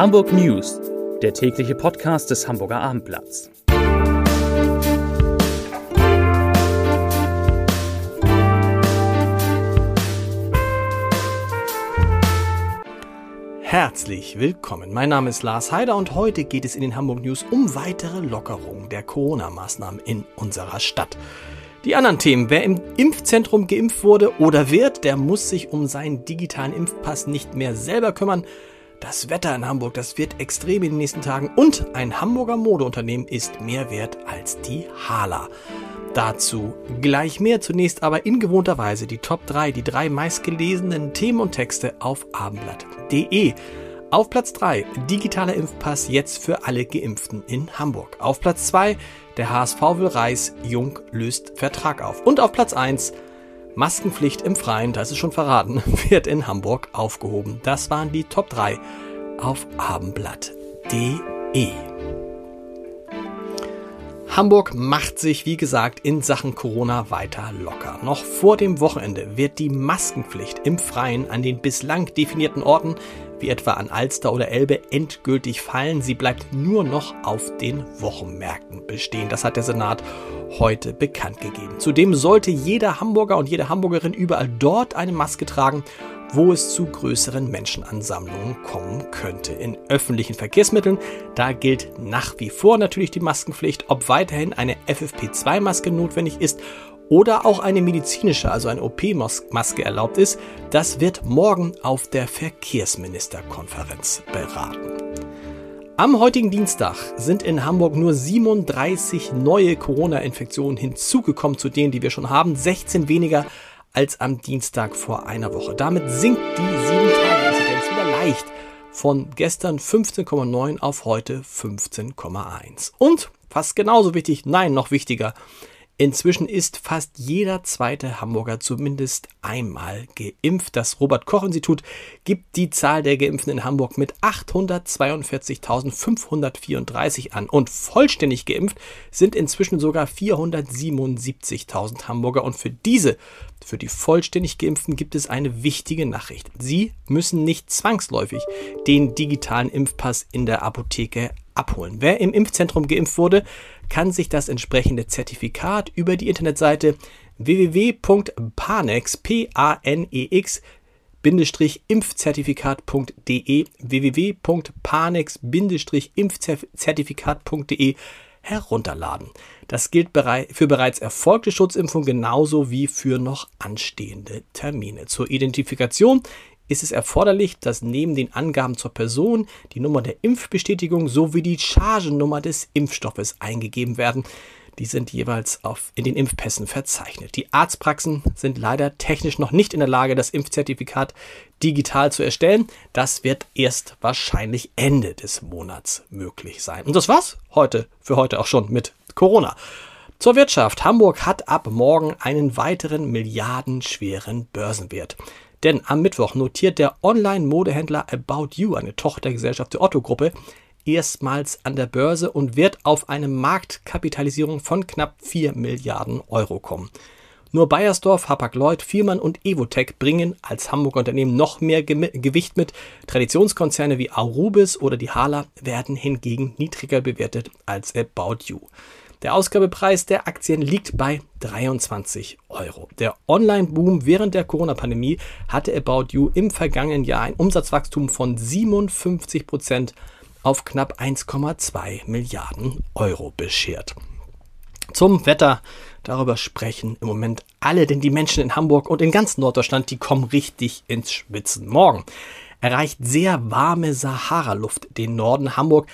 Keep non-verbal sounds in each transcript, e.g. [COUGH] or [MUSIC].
Hamburg News, der tägliche Podcast des Hamburger Abendblatts. Herzlich willkommen. Mein Name ist Lars Heider und heute geht es in den Hamburg News um weitere Lockerungen der Corona-Maßnahmen in unserer Stadt. Die anderen Themen. Wer im Impfzentrum geimpft wurde oder wird, der muss sich um seinen digitalen Impfpass nicht mehr selber kümmern. Das Wetter in Hamburg, das wird extrem in den nächsten Tagen und ein Hamburger Modeunternehmen ist mehr wert als die Hala. Dazu gleich mehr. Zunächst aber in gewohnter Weise die Top 3, die drei meistgelesenen Themen und Texte auf abendblatt.de. Auf Platz 3 digitaler Impfpass jetzt für alle Geimpften in Hamburg. Auf Platz 2 der HSV will Reis, Jung löst Vertrag auf. Und auf Platz 1 Maskenpflicht im Freien, das ist schon verraten, [LAUGHS] wird in Hamburg aufgehoben. Das waren die Top 3 auf abendblatt.de. Hamburg macht sich, wie gesagt, in Sachen Corona weiter locker. Noch vor dem Wochenende wird die Maskenpflicht im Freien an den bislang definierten Orten, wie etwa an Alster oder Elbe, endgültig fallen. Sie bleibt nur noch auf den Wochenmärkten bestehen. Das hat der Senat heute bekannt gegeben. Zudem sollte jeder Hamburger und jede Hamburgerin überall dort eine Maske tragen, wo es zu größeren Menschenansammlungen kommen könnte. In öffentlichen Verkehrsmitteln, da gilt nach wie vor natürlich die Maskenpflicht, ob weiterhin eine FFP2-Maske notwendig ist oder auch eine medizinische, also eine OP-Maske erlaubt ist, das wird morgen auf der Verkehrsministerkonferenz beraten. Am heutigen Dienstag sind in Hamburg nur 37 neue Corona-Infektionen hinzugekommen zu denen, die wir schon haben, 16 weniger als am Dienstag vor einer Woche. Damit sinkt die 7-Tage-Inzidenz wieder leicht von gestern 15,9 auf heute 15,1. Und fast genauso wichtig, nein, noch wichtiger, Inzwischen ist fast jeder zweite Hamburger zumindest einmal geimpft. Das Robert Koch Institut gibt die Zahl der Geimpften in Hamburg mit 842.534 an und vollständig geimpft sind inzwischen sogar 477.000 Hamburger und für diese, für die vollständig geimpften gibt es eine wichtige Nachricht. Sie müssen nicht zwangsläufig den digitalen Impfpass in der Apotheke abholen. Wer im Impfzentrum geimpft wurde, kann sich das entsprechende Zertifikat über die Internetseite www.panex, P-A-N-E-X, impfzertifikat.de www.panex-impfzertifikat.de herunterladen. Das gilt für bereits erfolgte Schutzimpfungen genauso wie für noch anstehende Termine. Zur Identifikation ist es erforderlich, dass neben den Angaben zur Person die Nummer der Impfbestätigung sowie die Chargennummer des Impfstoffes eingegeben werden. Die sind jeweils auf, in den Impfpässen verzeichnet. Die Arztpraxen sind leider technisch noch nicht in der Lage, das Impfzertifikat digital zu erstellen. Das wird erst wahrscheinlich Ende des Monats möglich sein. Und das war's heute, für heute auch schon mit Corona. Zur Wirtschaft. Hamburg hat ab morgen einen weiteren milliardenschweren Börsenwert. Denn am Mittwoch notiert der Online-Modehändler About You, eine Tochtergesellschaft der Otto-Gruppe, erstmals an der Börse und wird auf eine Marktkapitalisierung von knapp 4 Milliarden Euro kommen. Nur Bayersdorf, Hapag-Lloyd, Viermann und Evotech bringen als Hamburger Unternehmen noch mehr Gewicht mit. Traditionskonzerne wie Aurubis oder die Hala werden hingegen niedriger bewertet als About You. Der Ausgabepreis der Aktien liegt bei 23 Euro. Der Online-Boom während der Corona-Pandemie hatte About You im vergangenen Jahr ein Umsatzwachstum von 57 Prozent auf knapp 1,2 Milliarden Euro beschert. Zum Wetter, darüber sprechen im Moment alle, denn die Menschen in Hamburg und in ganz Norddeutschland, die kommen richtig ins Schwitzen. Morgen erreicht sehr warme Sahara-Luft den Norden Hamburg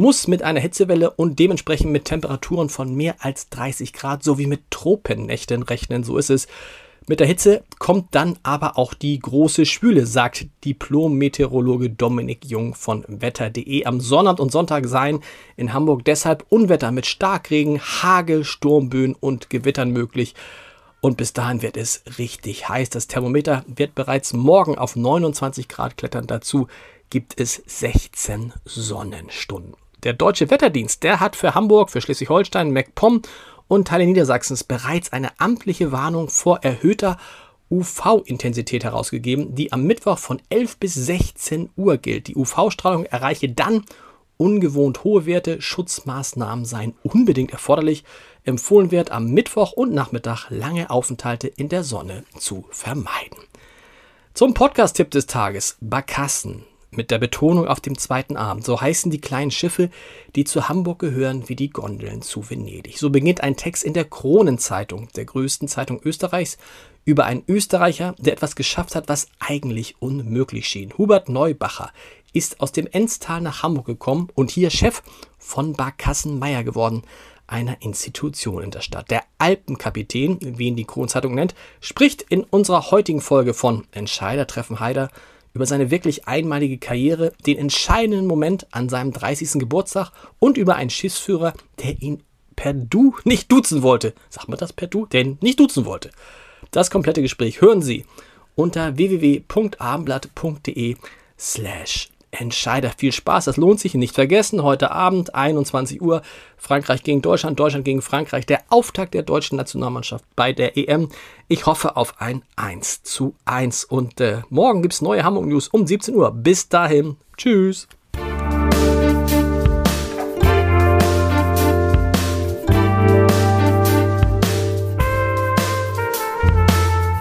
muss mit einer Hitzewelle und dementsprechend mit Temperaturen von mehr als 30 Grad sowie mit Tropennächten rechnen, so ist es. Mit der Hitze kommt dann aber auch die große Schwüle, sagt Diplom-Meteorologe Dominik Jung von Wetter.de. Am Sonnabend und Sonntag seien in Hamburg deshalb Unwetter mit Starkregen, Hagel, Sturmböen und Gewittern möglich. Und bis dahin wird es richtig heiß. Das Thermometer wird bereits morgen auf 29 Grad klettern. Dazu gibt es 16 Sonnenstunden. Der Deutsche Wetterdienst, der hat für Hamburg, für Schleswig-Holstein, MacPom und Teile Niedersachsens bereits eine amtliche Warnung vor erhöhter UV-Intensität herausgegeben, die am Mittwoch von 11 bis 16 Uhr gilt. Die UV-Strahlung erreiche dann ungewohnt hohe Werte. Schutzmaßnahmen seien unbedingt erforderlich. Empfohlen wird am Mittwoch und Nachmittag lange Aufenthalte in der Sonne zu vermeiden. Zum Podcast-Tipp des Tages: Barkassen mit der Betonung auf dem zweiten Abend. So heißen die kleinen Schiffe, die zu Hamburg gehören, wie die Gondeln zu Venedig. So beginnt ein Text in der Kronenzeitung, der größten Zeitung Österreichs, über einen Österreicher, der etwas geschafft hat, was eigentlich unmöglich schien. Hubert Neubacher ist aus dem Enstal nach Hamburg gekommen und hier Chef von Barkassenmeier geworden, einer Institution in der Stadt. Der Alpenkapitän, wie ihn die Kronenzeitung nennt, spricht in unserer heutigen Folge von Entscheider treffen Heider über seine wirklich einmalige Karriere, den entscheidenden Moment an seinem 30. Geburtstag und über einen Schiffsführer, der ihn per Du nicht duzen wollte. Sagt man das per Du? Der ihn nicht duzen wollte. Das komplette Gespräch hören Sie unter www.abendblatt.de slash Entscheider. Viel Spaß, das lohnt sich. Nicht vergessen, heute Abend 21 Uhr Frankreich gegen Deutschland, Deutschland gegen Frankreich. Der Auftakt der deutschen Nationalmannschaft bei der EM. Ich hoffe auf ein 1 zu 1. Und äh, morgen gibt es neue Hamburg News um 17 Uhr. Bis dahin. Tschüss.